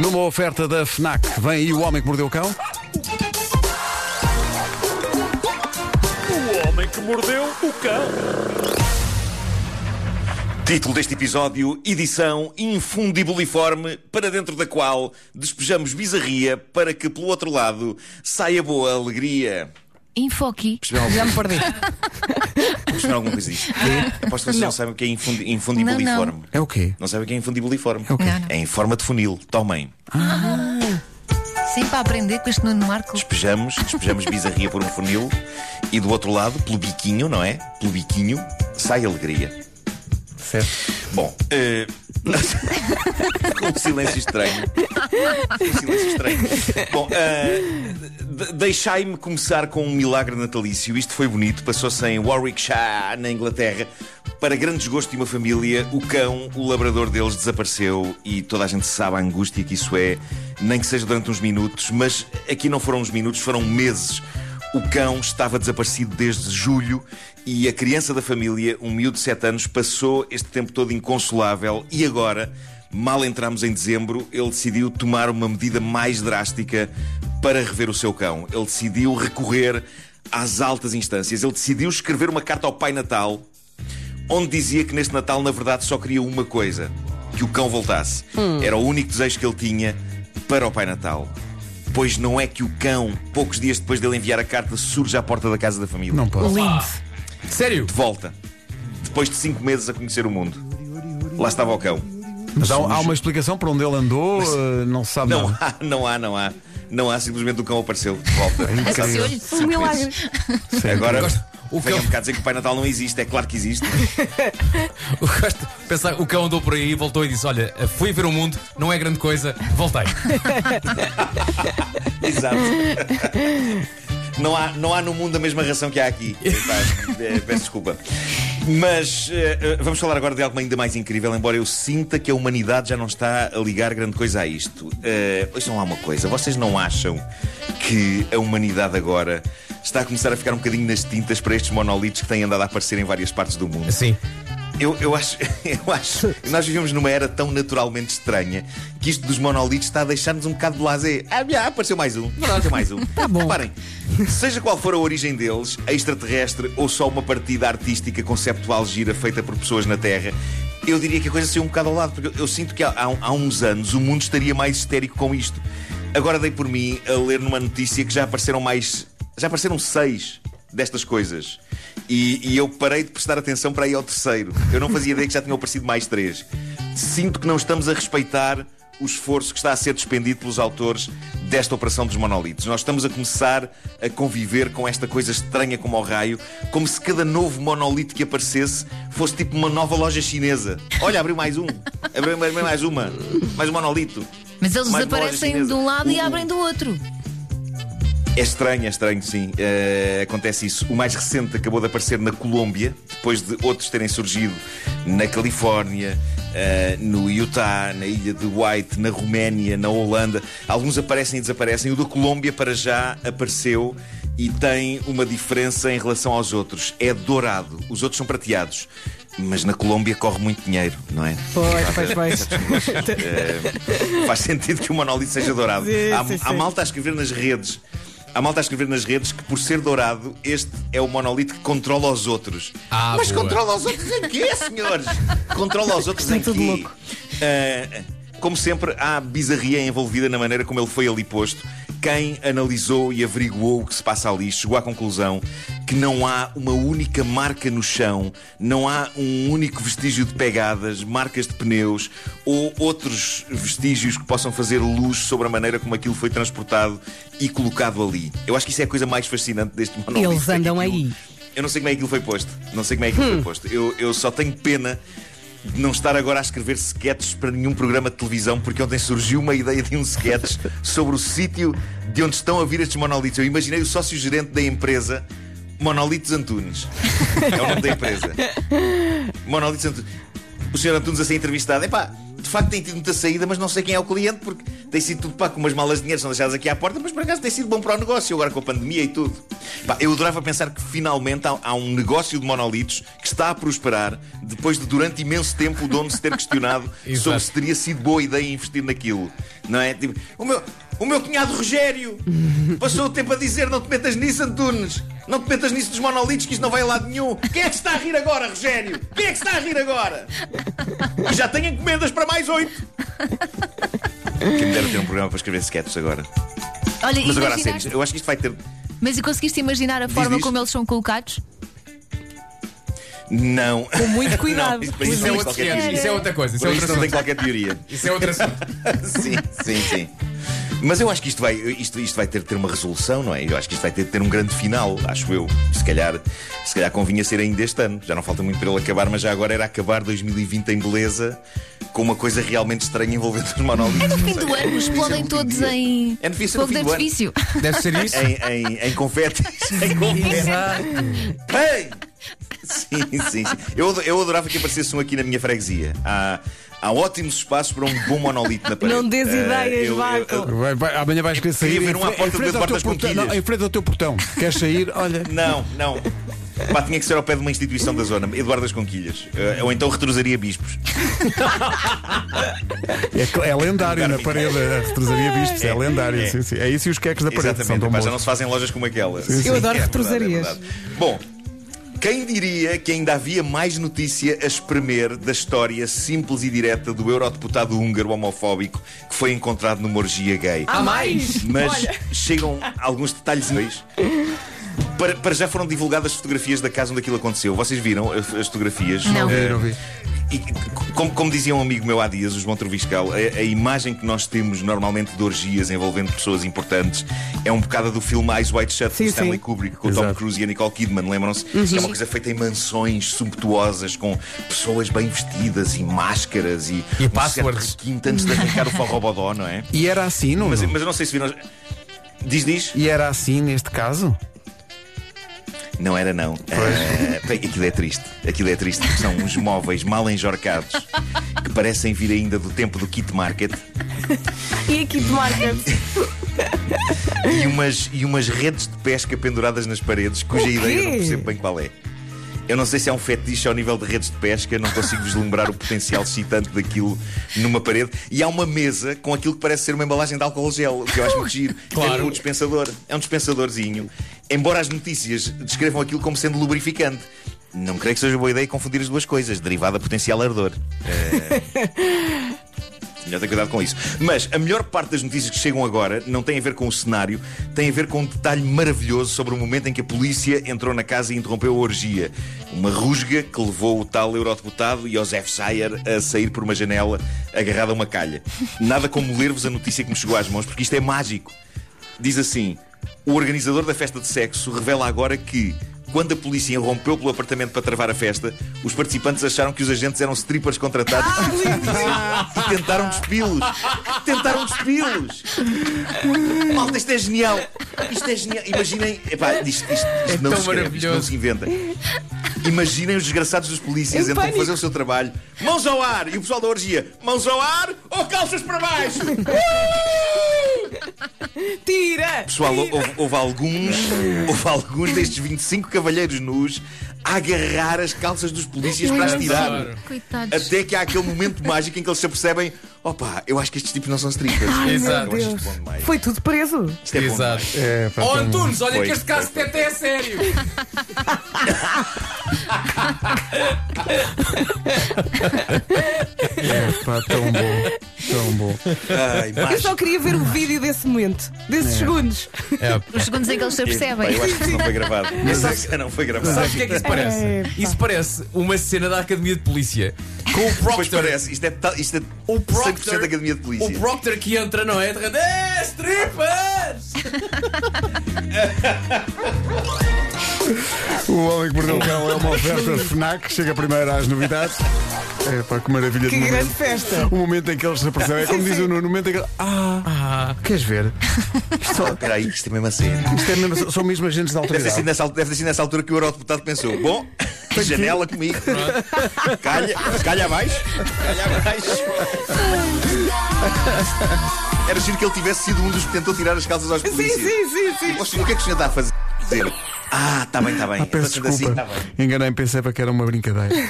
Numa oferta da FNAC, vem aí o homem que mordeu o cão. O homem que mordeu o cão. Título deste episódio: Edição infundibuliforme, para dentro da qual despejamos bizarria para que, pelo outro lado, saia boa alegria. Infoqui. Já me alguma, perdi. perceberam alguma coisa disto? Aposto que vocês não, sabem o que é infundi infundibuliforme. É o quê? Não sabem o que é infundibuliforme? É o quê? Não, não. É em forma de funil. Tomem. Sim, para aprender com este Nuno Marco. Despejamos, despejamos bizarria por um funil e do outro lado, pelo biquinho, não é? Pelo biquinho, sai alegria. Certo. Bom, eh, com um silêncio estranho. Um silêncio estranho. Bom, de- deixai-me começar com um milagre natalício. Isto foi bonito, passou-se em Warwickshire, na Inglaterra. Para grande desgosto de uma família, o cão, o labrador deles, desapareceu e toda a gente sabe a angústia que isso é, nem que seja durante uns minutos, mas aqui não foram uns minutos, foram meses. O cão estava desaparecido desde julho e a criança da família, um miúdo de 7 anos, passou este tempo todo inconsolável e agora, mal entramos em dezembro, ele decidiu tomar uma medida mais drástica para rever o seu cão. Ele decidiu recorrer às altas instâncias. Ele decidiu escrever uma carta ao Pai Natal onde dizia que neste Natal, na verdade, só queria uma coisa: que o cão voltasse. Era o único desejo que ele tinha para o Pai Natal. Pois não é que o cão, poucos dias depois dele enviar a carta, surge à porta da casa da família. Não posso. Lindo. Sério? De volta. Depois de cinco meses a conhecer o mundo. Lá estava o cão. Mas há, há uma explicação para onde ele andou, eh, não se sabe Não nada. há, não há, não há. Não há, simplesmente o cão apareceu. De volta. incrível. Cinco milagre. meses. Agora, Gosto- o cão- um bocado dizer que o Pai Natal não existe. É claro que existe. Eu gosto pensar, o cão andou por aí, voltou e disse: Olha, fui ver o mundo, não é grande coisa, voltei. Exato. Não há, não há no mundo a mesma ração que há aqui. Eh, Peço desculpa. Mas eh, vamos falar agora de algo ainda mais incrível, embora eu sinta que a humanidade já não está a ligar grande coisa a isto. Uh, ouçam lá uma coisa, vocês não acham que a humanidade agora está a começar a ficar um bocadinho nas tintas para estes monolitos que têm andado a aparecer em várias partes do mundo? Sim. Eu, eu acho, eu acho que nós vivemos numa era tão naturalmente estranha que isto dos monolitos está a deixar-nos um bocado de lazer. Ah, já, apareceu mais um. Apareceu mais um. Tá bom. Reparem, seja qual for a origem deles, extraterrestre ou só uma partida artística conceptual gira feita por pessoas na Terra, eu diria que a coisa saiu um bocado ao lado, porque eu sinto que há- há uns anos o mundo estaria mais histérico com isto. Agora dei por mim a ler numa notícia que já apareceram mais. Já apareceram seis destas coisas. E, e eu parei de prestar atenção para ir ao terceiro. Eu não fazia ideia que já tinham aparecido mais três. Sinto que não estamos a respeitar o esforço que está a ser despendido pelos autores desta operação dos monolitos. Nós estamos a começar a conviver com esta coisa estranha como ao raio, como se cada novo monolito que aparecesse fosse tipo uma nova loja chinesa. Olha, abriu mais um. Abriu mais uma. Mais um monolito. Mas eles Mais desaparecem de um lado e O- abrem do outro. É estranho, é estranho, sim. Eh, acontece isso. O mais recente acabou de aparecer na Colômbia, depois de outros terem surgido na Califórnia, eh, no Utah, na ilha de White, na Roménia, na Holanda. Alguns aparecem e desaparecem. O da Colômbia, para já, apareceu e tem uma diferença em relação aos outros. É dourado. Os outros são prateados. Mas na Colômbia corre muito dinheiro, não é? Pois, pois, pois. Eh, faz sentido que o monolito seja dourado. Sim, há, sim, há sim. malta a escrever nas redes. Há malta a escrever nas redes que, por ser dourado, este é o monolito que controla os outros. Ah, Mas boa. controla os outros em quê, senhores? controla os outros em quê? louco. Ah, como sempre, há bizarria envolvida na maneira como ele foi ali posto. Quem analisou e averiguou o que se passa ali chegou à conclusão que não há uma única marca no chão, não há um único vestígio de pegadas, marcas de pneus ou outros vestígios que possam fazer luz sobre a maneira como aquilo foi transportado e colocado ali. Eu acho que isso é a coisa mais fascinante deste monolito. Eles é andam aí. Eu não sei como é que aquilo foi posto. Não sei como é que aquilo foi posto. Eu, eu só tenho pena de não estar agora a escrever sketches para nenhum programa de televisão, porque ontem surgiu uma ideia de um sketch sobre o sítio de onde estão a vir estes monolitos. Eu imaginei o sócio-gerente da empresa Monolitos Antunes. É o nome da empresa. Monolitos Antunes. o Sr. Antunes a ser entrevistado. Epá, de facto tem tido muita saída, mas não sei quem é o cliente, porque tem sido tudo pá, com umas malas de dinheiro são deixadas aqui à porta, mas por acaso tem sido bom para o negócio, agora com a pandemia e tudo. Pá, eu adorava pensar que finalmente há, há um negócio de monolitos que está a prosperar depois de durante imenso tempo o dono se ter questionado sobre se teria sido boa ideia investir naquilo. Não é? Tipo, o meu, o meu cunhado Rogério passou o tempo a dizer: não te metas nisso, Antunes. Não te metas nisso dos monolitos, que isto não vai a lado nenhum. Quem é que está a rir agora, Rogério? Quem é que se está a rir agora? E já tenho encomendas para mais oito. Quem me dera ter um programa para escrever sketches agora. Olha, Mas agora a imaginaste- sério, eu acho que isto vai ter. Mas e conseguiste imaginar a forma diz. como eles são colocados? Não. Com muito cuidado. Não, isso, Isso é, tem outro, qualquer teoria. isso é outra coisa. Isso é Por outro isso não tem assunto. qualquer teoria. Isso é outro assunto. sim, sim, sim. Mas eu acho que isto vai, isto, isto vai ter de ter uma resolução, não é? Eu acho que isto vai ter de ter um grande final, acho eu. Se calhar, se calhar convinha ser ainda este ano. Já não falta muito para ele acabar, mas já agora era acabar 2020 em beleza com uma coisa realmente estranha envolvendo os monólitos. É no fim do ano, explodem todos em É no fim- é fogo de do ano. artifício. Deve ser isso. Em, em, em confetes. em confetes. Ei! Sim, sim, sim. Eu, eu adorava que aparecesse um aqui na minha freguesia. Há, há ótimos espaços para um bom monolito na parede. Não dês Eh, ideias, eu- eu- Marco. Vai- vai- amanhã vais querer sair. queria ver um à em porta frente de ao teu portas com portão. quilhas. Não, em frente ao teu portão. Queres sair? Olha. Não, não. Pá, tinha que ser ao pé de uma instituição da zona, Eduardo das Conquilhas. Eh, ou então retrosaria bispos. É, é lendário na parede. A retrosaria bispos. É, É, lendário. é. Sim, sim. É isso e os queques da parede. São Exatamente, tão pá, já bons. não se fazem lojas como aquela. sim. Eu adoro é verdade, retrosarias. é verdade. Bom, quem diria que ainda havia mais notícia a espremer da história simples e direta do eurodeputado húngaro homofóbico que foi encontrado numa orgia gay? Há mais! Mas chegam alguns detalhes. Para, para já foram divulgadas fotografias da casa onde aquilo aconteceu. Vocês viram as as fotografias? Não. Eh, Não vi. E, como, como dizia um amigo meu há dias, o João Troviscal, a, a imagem que nós temos normalmente de orgias envolvendo pessoas importantes é um bocado do filme Eyes Wide Shut Sim, do Stanley sim. Kubrick, com o Tom. Cruise e a Nicole Kidman, lembram-se? É uma coisa feita em mansões sumptuosas, com pessoas bem vestidas e máscaras e, E um passwords. antes de arrancar o forrobodó, não é? E era assim, não? Mas, mas eu não sei se viram. Diz, diz? E era assim neste caso? Não era não. Bem, aquilo é triste. Aquilo é triste porque são uns móveis mal enjorcados que parecem vir ainda do tempo do kit market E aqui de marca. e umas, e umas redes de pesca penduradas nas paredes cuja ideia eu não percebo bem qual é. Eu não sei se é um fetiche ao nível de redes de pesca, não consigo vislumbrar o potencial excitante daquilo numa parede. E há uma mesa com aquilo que parece ser uma embalagem de álcool gel, que eu acho muito giro. Claro. É um dispensador. É um dispensadorzinho. Embora as notícias descrevam aquilo como sendo lubrificante. Não creio que seja boa ideia confundir as duas coisas, derivada potencial ardor. É... Melhor ter cuidado com isso. Mas a melhor parte das notícias que chegam agora não tem a ver com o cenário, tem a ver com um detalhe maravilhoso sobre o momento em que a polícia entrou na casa e interrompeu a orgia. Uma rusga que levou o tal eurodeputado Josef Sayer a sair por uma janela agarrado a uma calha. Nada como ler-vos a notícia que me chegou às mãos, porque isto é mágico. Diz assim: o organizador da festa de sexo revela agora que. Quando a polícia irrompeu pelo apartamento para travar a festa, os participantes acharam que os agentes eram strippers contratados e tentaram despi-los. Tentaram despi-los. Malta, isto é genial. Isto é genial. Imaginem. Epá, isto, isto, isto É não tão se escreve, isto não se inventa. Imaginem os desgraçados dos polícias então fazer o seu trabalho. Mãos ao ar! E o pessoal da orgia, mãos ao ar ou calças para baixo? Tira! Pessoal, houve, houve alguns, houve alguns destes 25 cavalheiros nus a agarrar as calças dos polícias para as tirar. Coitados. Até que há aquele momento mágico em que eles se apercebem: opa, eu acho que estes tipos não são strippers. Exato. Bom. Foi tudo preso. Isto é bom Exato. demais. É, pá, Oh tão- Antunes, olha Foi, que este caso foi, até é sério. É, pá, tão bom. Tão bom. Ai, Eu só queria ver o vídeo desse momento, desses segundos. É. Os segundos em que eles se apercebem. eu acho que isso não foi gravado. Mas isso não foi gravado. Sabes o que é que isso parece? É. Isso parece uma cena da Academia de Polícia. Com o Pois Proctor. parece, isto é, tal- isto é O 100% Proctor. da Academia de Polícia. O Proctor que entra, não é? De repente, É, strippers! O Homem que Mordeu o Cão é uma oferta FNAC, chega primeiro às novidades. É pá, que maravilha que de grande festa. O momento em que eles se apercebem, é como diz o Nuno, o momento em que ah, ah, queres ver? Isto. Espera aí, isto é mesmo assim. Isto é mesmo, são mesmo agentes da autoridade. Assim deve ter sido assim nessa, deve ter nessa altura que o eurodeputado pensou, bom... Janela comigo. Calha, calha abaixo. Calha abaixo. Era giro que ele tivesse sido um dos que tentou tirar as calças aos polícias. Sim, sim, sim. sim. O que é que o senhor está a fazer? Ah, está bem, está bem. Ah, peço assim. desculpa. Assim, tá Enganei, pensei para que era uma brincadeira.